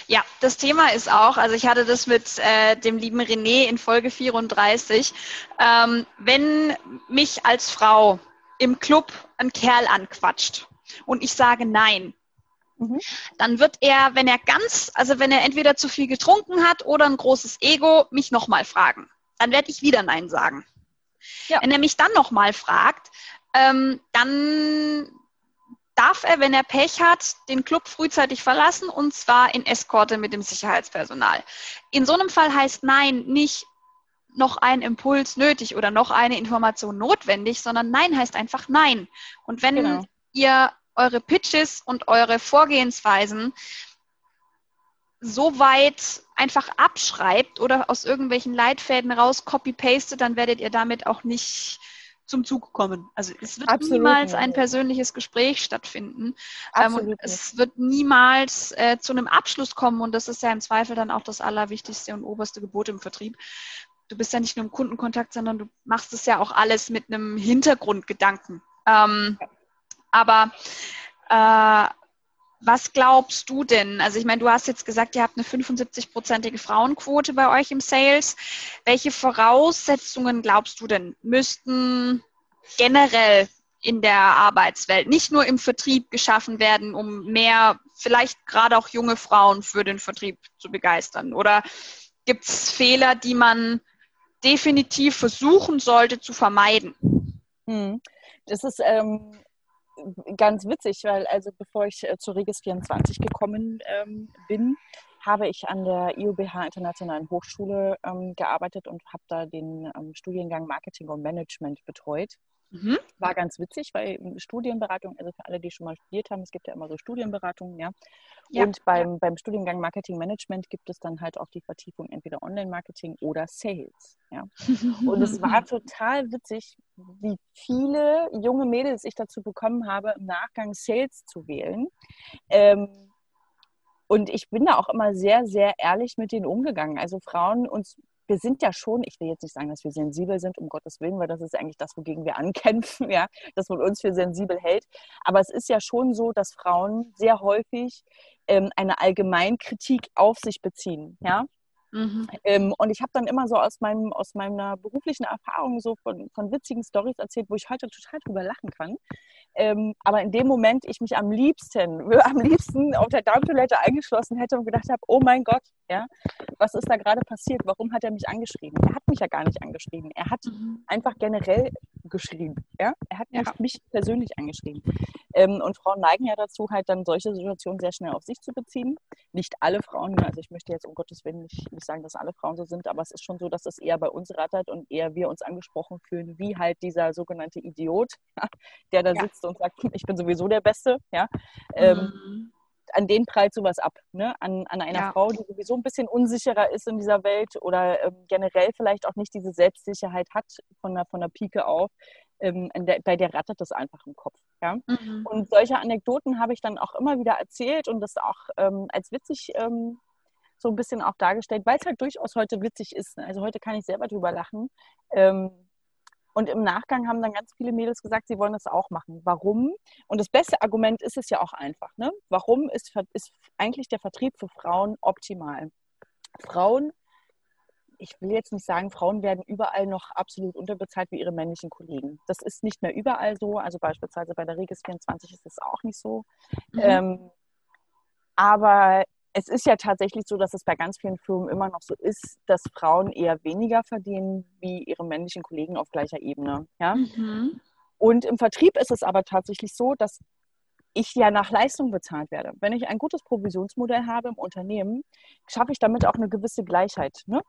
Ja, das Thema ist auch, also ich hatte das mit äh, dem lieben René in Folge 34. Ähm, wenn mich als Frau im Club ein Kerl anquatscht und ich sage nein, mhm. dann wird er, wenn er ganz, also wenn er entweder zu viel getrunken hat oder ein großes Ego, mich nochmal fragen dann werde ich wieder Nein sagen. Ja. Wenn er mich dann nochmal fragt, ähm, dann darf er, wenn er Pech hat, den Club frühzeitig verlassen und zwar in Eskorte mit dem Sicherheitspersonal. In so einem Fall heißt Nein nicht noch ein Impuls nötig oder noch eine Information notwendig, sondern Nein heißt einfach Nein. Und wenn genau. ihr eure Pitches und eure Vorgehensweisen so weit einfach abschreibt oder aus irgendwelchen Leitfäden raus copy-pastet, dann werdet ihr damit auch nicht zum Zug kommen. Also es wird Absolut niemals nicht. ein persönliches Gespräch stattfinden. Ähm, und es wird niemals äh, zu einem Abschluss kommen und das ist ja im Zweifel dann auch das allerwichtigste und oberste Gebot im Vertrieb. Du bist ja nicht nur im Kundenkontakt, sondern du machst es ja auch alles mit einem Hintergrundgedanken. Ähm, ja. Aber äh, was glaubst du denn? Also ich meine, du hast jetzt gesagt, ihr habt eine 75-prozentige Frauenquote bei euch im Sales. Welche Voraussetzungen glaubst du denn müssten generell in der Arbeitswelt, nicht nur im Vertrieb geschaffen werden, um mehr, vielleicht gerade auch junge Frauen für den Vertrieb zu begeistern? Oder gibt es Fehler, die man definitiv versuchen sollte zu vermeiden? Hm. Das ist ähm, ganz witzig, weil also bevor ich äh, zur Regis 24 gekommen ähm, bin, habe ich an der IUBH Internationalen Hochschule ähm, gearbeitet und habe da den ähm, Studiengang Marketing und Management betreut. Mhm. War ganz witzig, weil Studienberatung, also für alle, die schon mal studiert haben, es gibt ja immer so Studienberatungen, ja. ja. Und beim, beim Studiengang Marketing Management gibt es dann halt auch die Vertiefung entweder Online-Marketing oder Sales, ja. Und es war total witzig, wie viele junge Mädels ich dazu bekommen habe, im Nachgang Sales zu wählen. Ähm, und ich bin da auch immer sehr, sehr ehrlich mit denen umgegangen. Also Frauen uns wir sind ja schon, ich will jetzt nicht sagen, dass wir sensibel sind, um Gottes Willen, weil das ist eigentlich das, wogegen wir ankämpfen, ja, dass man uns für sensibel hält. Aber es ist ja schon so, dass Frauen sehr häufig ähm, eine Allgemeinkritik auf sich beziehen, ja. Mhm. Ähm, und ich habe dann immer so aus, meinem, aus meiner beruflichen Erfahrung so von, von witzigen Stories erzählt, wo ich heute total drüber lachen kann. Ähm, aber in dem Moment ich mich am liebsten, am liebsten auf der Darmtoilette eingeschlossen hätte und gedacht habe, oh mein Gott, ja, was ist da gerade passiert? Warum hat er mich angeschrieben? Er hat mich ja gar nicht angeschrieben. Er hat mhm. einfach generell geschrieben. Ja? Er hat ja. mich persönlich angeschrieben. Ähm, und Frauen neigen ja dazu, halt dann solche Situationen sehr schnell auf sich zu beziehen. Nicht alle Frauen, also ich möchte jetzt um Gottes Willen nicht, nicht sagen, dass alle Frauen so sind, aber es ist schon so, dass es eher bei uns rattert und eher wir uns angesprochen fühlen, wie halt dieser sogenannte Idiot, der da ja. sitzt und sagt, ich bin sowieso der Beste. Ja? Ähm, mhm. an den prallt sowas ab. Ne? An, an einer ja. Frau, die sowieso ein bisschen unsicherer ist in dieser Welt oder ähm, generell vielleicht auch nicht diese Selbstsicherheit hat von der, von der Pike auf. Ähm, der, bei der rattert das einfach im Kopf. Ja? Mhm. Und solche Anekdoten habe ich dann auch immer wieder erzählt und das auch ähm, als witzig ähm, so ein bisschen auch dargestellt, weil es halt durchaus heute witzig ist. Ne? Also heute kann ich selber drüber lachen. Ähm, und im Nachgang haben dann ganz viele Mädels gesagt, sie wollen das auch machen. Warum? Und das beste Argument ist es ja auch einfach. Ne? Warum ist, ist eigentlich der Vertrieb für Frauen optimal? Frauen, ich will jetzt nicht sagen, Frauen werden überall noch absolut unterbezahlt wie ihre männlichen Kollegen. Das ist nicht mehr überall so. Also beispielsweise bei der Regis 24 ist das auch nicht so. Mhm. Ähm, aber es ist ja tatsächlich so, dass es bei ganz vielen Firmen immer noch so ist, dass Frauen eher weniger verdienen wie ihre männlichen Kollegen auf gleicher Ebene. Ja? Mhm. Und im Vertrieb ist es aber tatsächlich so, dass ich ja nach Leistung bezahlt werde. Wenn ich ein gutes Provisionsmodell habe im Unternehmen, schaffe ich damit auch eine gewisse Gleichheit. Ne?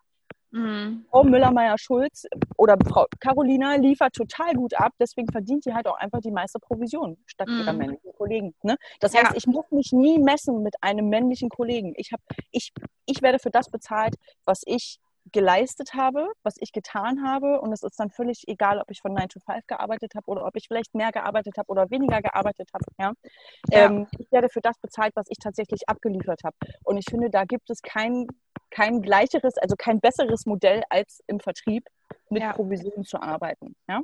Mhm. Frau Müller-Meyer-Schulz oder Frau Carolina liefert total gut ab, deswegen verdient die halt auch einfach die meiste Provision statt mhm. ihrer männlichen Kollegen. Ne? Das heißt, ja. ich muss mich nie messen mit einem männlichen Kollegen. Ich, hab, ich, ich werde für das bezahlt, was ich geleistet habe, was ich getan habe. Und es ist dann völlig egal, ob ich von 9 to 5 gearbeitet habe oder ob ich vielleicht mehr gearbeitet habe oder weniger gearbeitet habe. Ja? ja. Ähm, ich werde für das bezahlt, was ich tatsächlich abgeliefert habe. Und ich finde, da gibt es kein, kein gleicheres, also kein besseres Modell, als im Vertrieb mit ja. Provisionen zu arbeiten. Ja?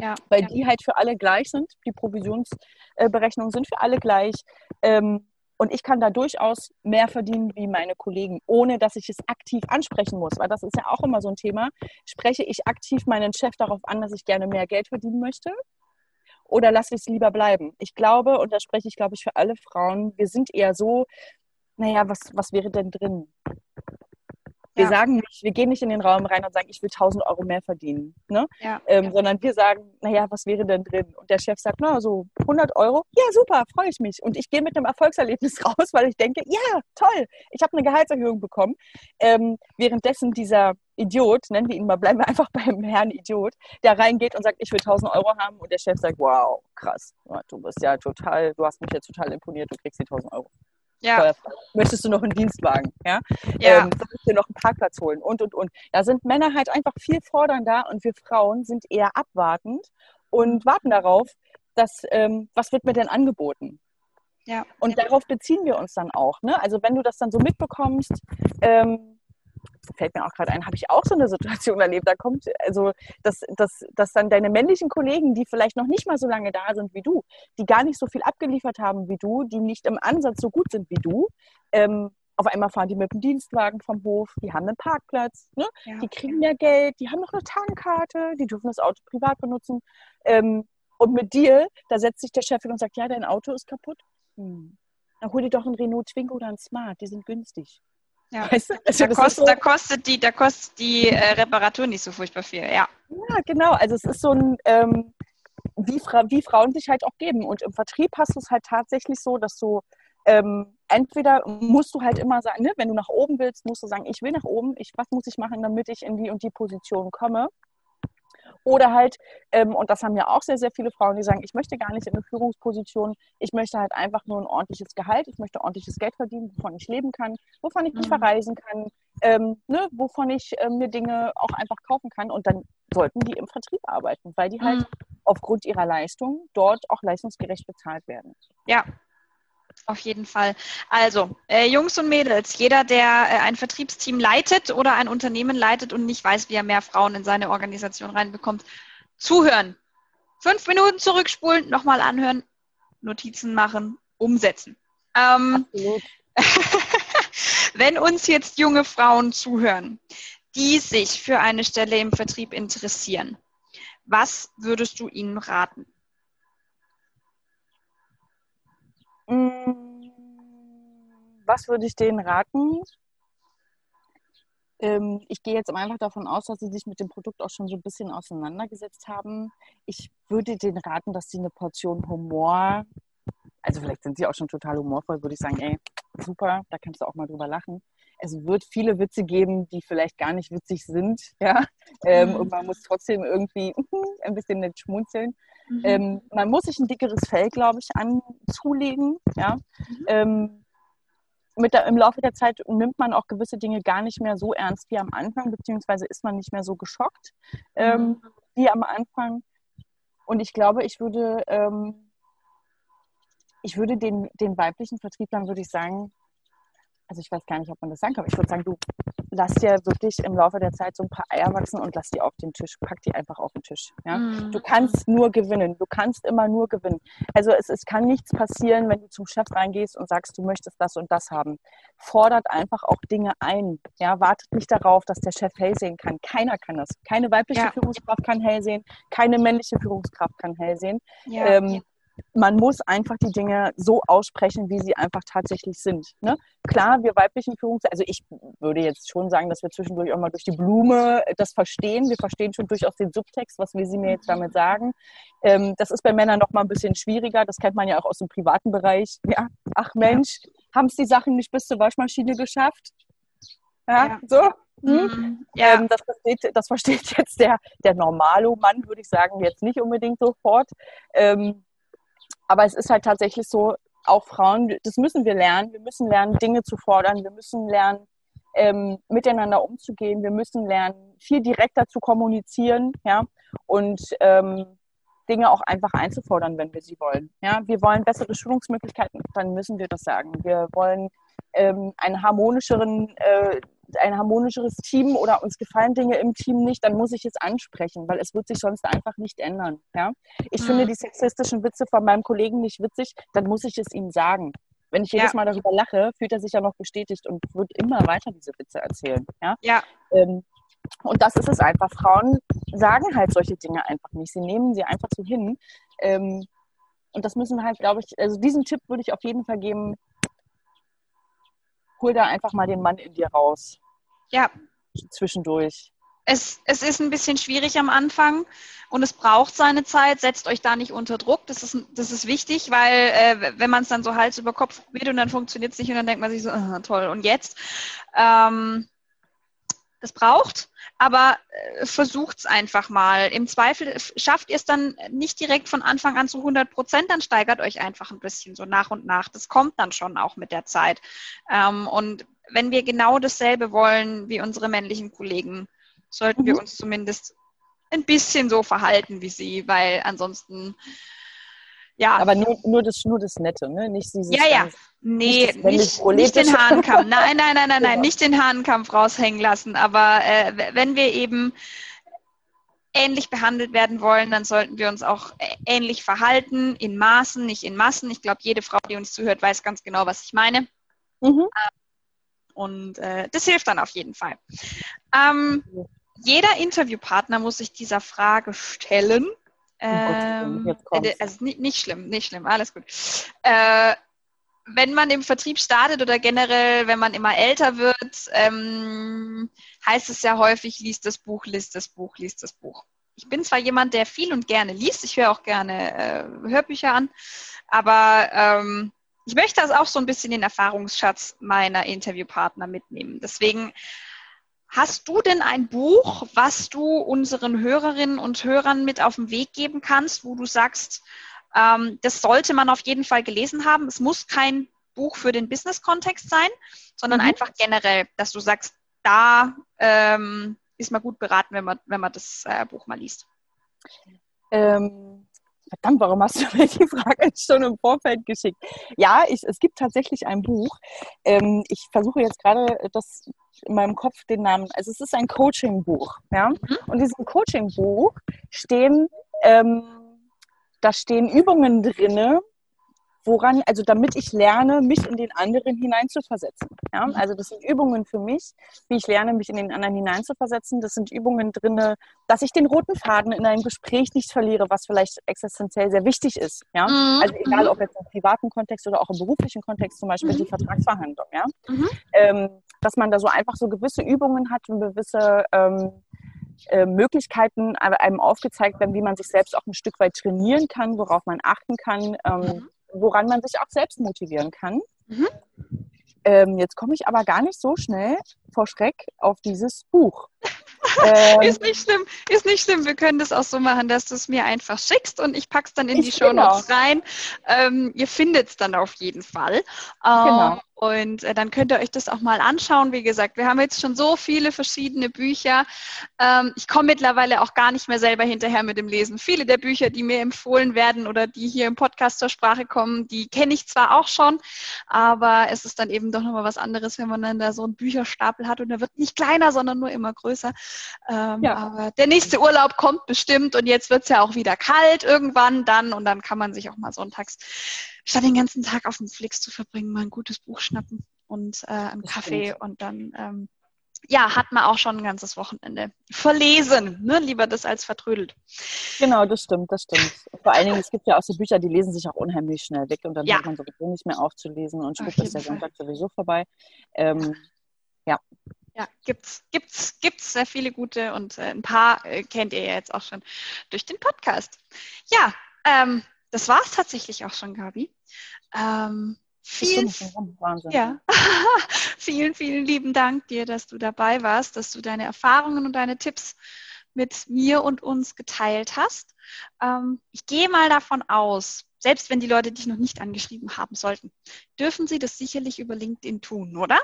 Ja, Weil ja. die halt für alle gleich sind. Die Provisionsberechnungen sind für alle gleich. Ähm, und ich kann da durchaus mehr verdienen wie meine Kollegen, ohne dass ich es aktiv ansprechen muss. Weil das ist ja auch immer so ein Thema. Spreche ich aktiv meinen Chef darauf an, dass ich gerne mehr Geld verdienen möchte? Oder lasse ich es lieber bleiben? Ich glaube, und da spreche ich, glaube ich, für alle Frauen, wir sind eher so, naja, was, was wäre denn drin? Wir ja. sagen nicht, wir gehen nicht in den Raum rein und sagen, ich will 1000 Euro mehr verdienen, ne? Ja. Ähm, sondern wir sagen, naja, was wäre denn drin? Und der Chef sagt, na, so 100 Euro, ja, super, freue ich mich. Und ich gehe mit einem Erfolgserlebnis raus, weil ich denke, ja, toll, ich habe eine Gehaltserhöhung bekommen. Ähm, währenddessen dieser, Idiot, nennen wir ihn mal, bleiben wir einfach beim Herrn Idiot, der reingeht und sagt, ich will 1000 Euro haben und der Chef sagt, wow, krass, du bist ja total, du hast mich ja total imponiert, du kriegst die 1000 Euro. Ja. Möchtest du noch einen Dienstwagen? Ja. ja. Ähm, sollst du noch einen Parkplatz holen? Und, und, und. Da sind Männer halt einfach viel fordernder und wir Frauen sind eher abwartend und warten darauf, dass, ähm, was wird mir denn angeboten? Ja. Und darauf beziehen wir uns dann auch. Ne? Also wenn du das dann so mitbekommst, ähm, fällt mir auch gerade ein, habe ich auch so eine Situation erlebt. Da kommt, also, dass, dass, dass dann deine männlichen Kollegen, die vielleicht noch nicht mal so lange da sind wie du, die gar nicht so viel abgeliefert haben wie du, die nicht im Ansatz so gut sind wie du, ähm, auf einmal fahren die mit dem Dienstwagen vom Hof, die haben einen Parkplatz, ne? Ja. die kriegen mehr Geld, die haben noch eine Tankkarte, die dürfen das Auto privat benutzen. Ähm, und mit dir, da setzt sich der Chef hin und sagt, ja, dein Auto ist kaputt. Hm. Dann hol dir doch einen Renault Twingo oder einen Smart, die sind günstig. Ja. Weißt du? also da, kostet, so, da, kostet, die, da kostet die äh, Reparatur nicht so furchtbar viel, ja. Ja, genau. Also es ist so ein, ähm, wie, Fra wie Frauen sich halt auch geben. Und im Vertrieb hast du es halt tatsächlich so, dass du ähm, entweder musst du halt immer sagen, ne, wenn du nach oben willst, musst du sagen, ich will nach oben, ich, was muss ich machen, damit ich in die und die Position komme. Oder halt, ähm, und das haben ja auch sehr, sehr viele Frauen, die sagen, ich möchte gar nicht in eine Führungsposition, ich möchte halt einfach nur ein ordentliches Gehalt, ich möchte ordentliches Geld verdienen, wovon ich leben kann, wovon ich mich mhm. verreisen kann, ähm, ne, wovon ich äh, mir Dinge auch einfach kaufen kann. Und dann sollten die im Vertrieb arbeiten, weil die halt mhm. aufgrund ihrer Leistung dort auch leistungsgerecht bezahlt werden. Ja, auf jeden Fall. Also, äh, Jungs und Mädels, jeder, der äh, ein Vertriebsteam leitet oder ein Unternehmen leitet und nicht weiß, wie er mehr Frauen in seine Organisation reinbekommt, zuhören. Fünf Minuten zurückspulen, nochmal anhören, Notizen machen, umsetzen. Ähm, wenn uns jetzt junge Frauen zuhören, die sich für eine Stelle im Vertrieb interessieren, was würdest du ihnen raten? Mm, was würde ich denen raten? Ähm, ich gehe jetzt einfach davon aus, dass sie sich mit dem Produkt auch schon so ein bisschen auseinandergesetzt haben. Ich würde denen raten, dass sie eine Portion Humor, also vielleicht sind sie auch schon total humorvoll, würde ich sagen, ey, super, da kannst du auch mal drüber lachen. Es wird viele Witze geben, die vielleicht gar nicht witzig sind, ja. Ähm, mhm. Und man muss trotzdem irgendwie ein bisschen nett schmunzeln. Mhm. Ähm, man muss sich ein dickeres Fell, glaube ich, anzulegen. Ja? Mhm. Ähm, mit der, Im Laufe der Zeit nimmt man auch gewisse Dinge gar nicht mehr so ernst wie am Anfang, beziehungsweise ist man nicht mehr so geschockt ähm, mhm. wie am Anfang. Und ich glaube, ich würde, ähm, ich würde den, den weiblichen Vertrieblern, würde ich sagen, also ich weiß gar nicht, ob man das sagen kann, aber ich würde sagen, du lass dir wirklich im Laufe der Zeit so ein paar Eier wachsen und lass die auf den Tisch. Pack die einfach auf den Tisch. Ja? Mhm. Du kannst nur gewinnen. Du kannst immer nur gewinnen. Also es, es kann nichts passieren, wenn du zum Chef reingehst und sagst, du möchtest das und das haben. Fordert einfach auch Dinge ein. Ja? Wartet nicht darauf, dass der Chef hell sehen kann. Keiner kann das. Keine weibliche ja. Führungskraft kann hell sehen. Keine männliche Führungskraft kann hell sehen. Ja. Ähm, man muss einfach die Dinge so aussprechen, wie sie einfach tatsächlich sind. Ne? Klar, wir weiblichen Führungskräfte, also ich würde jetzt schon sagen, dass wir zwischendurch auch mal durch die Blume das verstehen. Wir verstehen schon durchaus den Subtext, was will sie mir jetzt damit sagen. Ähm, das ist bei Männern noch mal ein bisschen schwieriger. Das kennt man ja auch aus dem privaten Bereich. Ja, ach Mensch, ja. haben es die Sachen nicht bis zur Waschmaschine geschafft? Ja, ja. so. Hm? Mhm. Ja. Ähm, das, versteht, das versteht jetzt der, der normale Mann, würde ich sagen, jetzt nicht unbedingt sofort. Ähm, aber es ist halt tatsächlich so, auch Frauen, das müssen wir lernen. Wir müssen lernen, Dinge zu fordern. Wir müssen lernen, ähm, miteinander umzugehen. Wir müssen lernen, viel direkter zu kommunizieren, ja, und ähm, Dinge auch einfach einzufordern, wenn wir sie wollen. Ja, wir wollen bessere Schulungsmöglichkeiten, dann müssen wir das sagen. Wir wollen ähm, einen harmonischeren äh, ein harmonischeres Team oder uns gefallen Dinge im Team nicht, dann muss ich es ansprechen, weil es wird sich sonst einfach nicht ändern. Ja? Ich mhm. finde die sexistischen Witze von meinem Kollegen nicht witzig, dann muss ich es ihm sagen. Wenn ich jedes ja. Mal darüber lache, fühlt er sich ja noch bestätigt und wird immer weiter diese Witze erzählen. Ja. ja. Ähm, und das ist es einfach. Frauen sagen halt solche Dinge einfach nicht. Sie nehmen sie einfach so hin. Ähm, und das müssen wir halt, glaube ich, also diesen Tipp würde ich auf jeden Fall geben, hol da einfach mal den Mann in dir raus. Ja. Zwischendurch. Es, es ist ein bisschen schwierig am Anfang und es braucht seine Zeit. Setzt euch da nicht unter Druck. Das ist, das ist wichtig, weil äh, wenn man es dann so Hals über Kopf probiert und dann funktioniert es nicht und dann denkt man sich so, ah, toll, und jetzt? Ähm, das braucht, aber äh, versucht es einfach mal. Im Zweifel schafft ihr es dann nicht direkt von Anfang an zu 100 Prozent, dann steigert euch einfach ein bisschen so nach und nach. Das kommt dann schon auch mit der Zeit. Ähm, und wenn wir genau dasselbe wollen wie unsere männlichen Kollegen, sollten mhm. wir uns zumindest ein bisschen so verhalten wie sie, weil ansonsten ja. Aber nur, nur, das, nur das Nette, ne? Nicht dieses. Ja, ja. Nee, nicht, nicht, den Hahnkampf. Nein, nein, nein, nein, nein, nicht den Hahnkampf raushängen lassen. Aber äh, wenn wir eben ähnlich behandelt werden wollen, dann sollten wir uns auch ähnlich verhalten, in Maßen, nicht in Massen. Ich glaube, jede Frau, die uns zuhört, weiß ganz genau, was ich meine. Mhm. Und äh, das hilft dann auf jeden Fall. Ähm, jeder Interviewpartner muss sich dieser Frage stellen ähm, äh, also nicht, nicht, schlimm, nicht schlimm, alles gut. Äh, wenn man im Vertrieb startet oder generell, wenn man immer älter wird, ähm, heißt es ja häufig, liest das Buch, liest das Buch, liest das Buch. Ich bin zwar jemand, der viel und gerne liest, ich höre auch gerne äh, Hörbücher an, aber ähm, ich möchte das auch so ein bisschen den Erfahrungsschatz meiner Interviewpartner mitnehmen. Deswegen Hast du denn ein Buch, was du unseren Hörerinnen und Hörern mit auf den Weg geben kannst, wo du sagst, ähm, das sollte man auf jeden Fall gelesen haben? Es muss kein Buch für den Business-Kontext sein, sondern mhm. einfach generell, dass du sagst, da ähm, ist man gut beraten, wenn man, wenn man das äh, Buch mal liest. Ähm, verdammt, warum hast du mir die Frage schon im Vorfeld geschickt? Ja, ich, es gibt tatsächlich ein Buch. Ähm, ich versuche jetzt gerade das in meinem Kopf den Namen. Also es ist ein Coaching-Buch. Ja? Mhm. Und in diesem Coaching-Buch stehen, ähm, da stehen Übungen drinne, woran, also damit ich lerne, mich in den anderen hineinzuversetzen. Ja? Mhm. Also das sind Übungen für mich, wie ich lerne, mich in den anderen hineinzuversetzen. Das sind Übungen drinne, dass ich den roten Faden in einem Gespräch nicht verliere, was vielleicht existenziell sehr wichtig ist. Ja? Mhm. Also egal, ob jetzt im privaten Kontext oder auch im beruflichen Kontext, zum Beispiel mhm. die Vertragsverhandlung. Ja? Mhm. Ähm, dass man da so einfach so gewisse Übungen hat und gewisse ähm, äh, Möglichkeiten einem aufgezeigt werden, wie man sich selbst auch ein Stück weit trainieren kann, worauf man achten kann, ähm, mhm. Woran man sich auch selbst motivieren kann. Mhm. Ähm, jetzt komme ich aber gar nicht so schnell vor Schreck auf dieses Buch. ähm, ist nicht schlimm, ist nicht schlimm. Wir können das auch so machen, dass du es mir einfach schickst und ich pack's dann in die Show Notes genau. rein. Ähm, ihr findet es dann auf jeden Fall. Genau. Und äh, dann könnt ihr euch das auch mal anschauen. Wie gesagt, wir haben jetzt schon so viele verschiedene Bücher. Ähm, ich komme mittlerweile auch gar nicht mehr selber hinterher mit dem Lesen. Viele der Bücher, die mir empfohlen werden oder die hier im Podcast zur Sprache kommen, die kenne ich zwar auch schon, aber es ist dann eben doch nochmal was anderes, wenn man dann da so einen Bücherstapel hat und der wird nicht kleiner, sondern nur immer größer. Ähm, ja. Aber der nächste Urlaub kommt bestimmt und jetzt wird es ja auch wieder kalt irgendwann dann und dann kann man sich auch mal sonntags statt den ganzen Tag auf Netflix zu verbringen, mal ein gutes Buch schnappen und äh, einen das Kaffee stimmt. und dann ähm, ja, hat man auch schon ein ganzes Wochenende verlesen. Ne? Lieber das als vertrödelt. Genau, das stimmt, das stimmt. Vor allen Dingen, es gibt ja auch so Bücher, die lesen sich auch unheimlich schnell weg und dann ja. hat man sowieso nicht mehr aufzulesen und spuckt ist der Sonntag sowieso vorbei. Ähm, ja. Ja, gibt's, gibt's, gibt's sehr viele gute und äh, ein paar äh, kennt ihr ja jetzt auch schon durch den Podcast. Ja, ähm, das war es tatsächlich auch schon, Gabi. Ähm, vielen, ja. vielen, vielen lieben Dank dir, dass du dabei warst, dass du deine Erfahrungen und deine Tipps mit mir und uns geteilt hast. Ähm, ich gehe mal davon aus, selbst wenn die Leute dich noch nicht angeschrieben haben sollten, dürfen sie das sicherlich über LinkedIn tun, oder?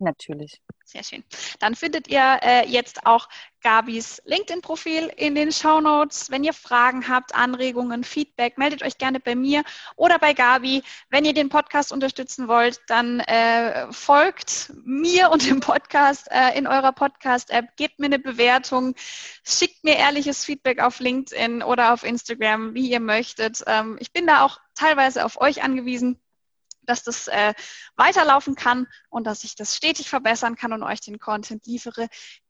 Natürlich. Sehr schön. Dann findet ihr äh, jetzt auch Gabis LinkedIn-Profil in den Show Notes. Wenn ihr Fragen habt, Anregungen, Feedback, meldet euch gerne bei mir oder bei Gabi. Wenn ihr den Podcast unterstützen wollt, dann äh, folgt mir und dem Podcast äh, in eurer Podcast-App. Gebt mir eine Bewertung, schickt mir ehrliches Feedback auf LinkedIn oder auf Instagram, wie ihr möchtet. Ähm, ich bin da auch teilweise auf euch angewiesen dass das äh, weiterlaufen kann und dass ich das stetig verbessern kann und euch den Content liefere,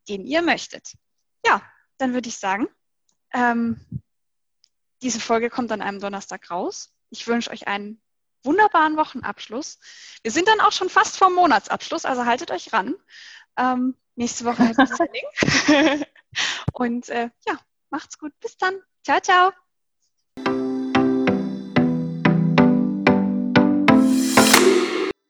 den ihr möchtet. Ja, dann würde ich sagen, ähm, diese Folge kommt an einem Donnerstag raus. Ich wünsche euch einen wunderbaren Wochenabschluss. Wir sind dann auch schon fast vom Monatsabschluss, also haltet euch ran. Ähm, nächste Woche halt das Training. Und äh, ja, macht's gut. Bis dann. Ciao, ciao.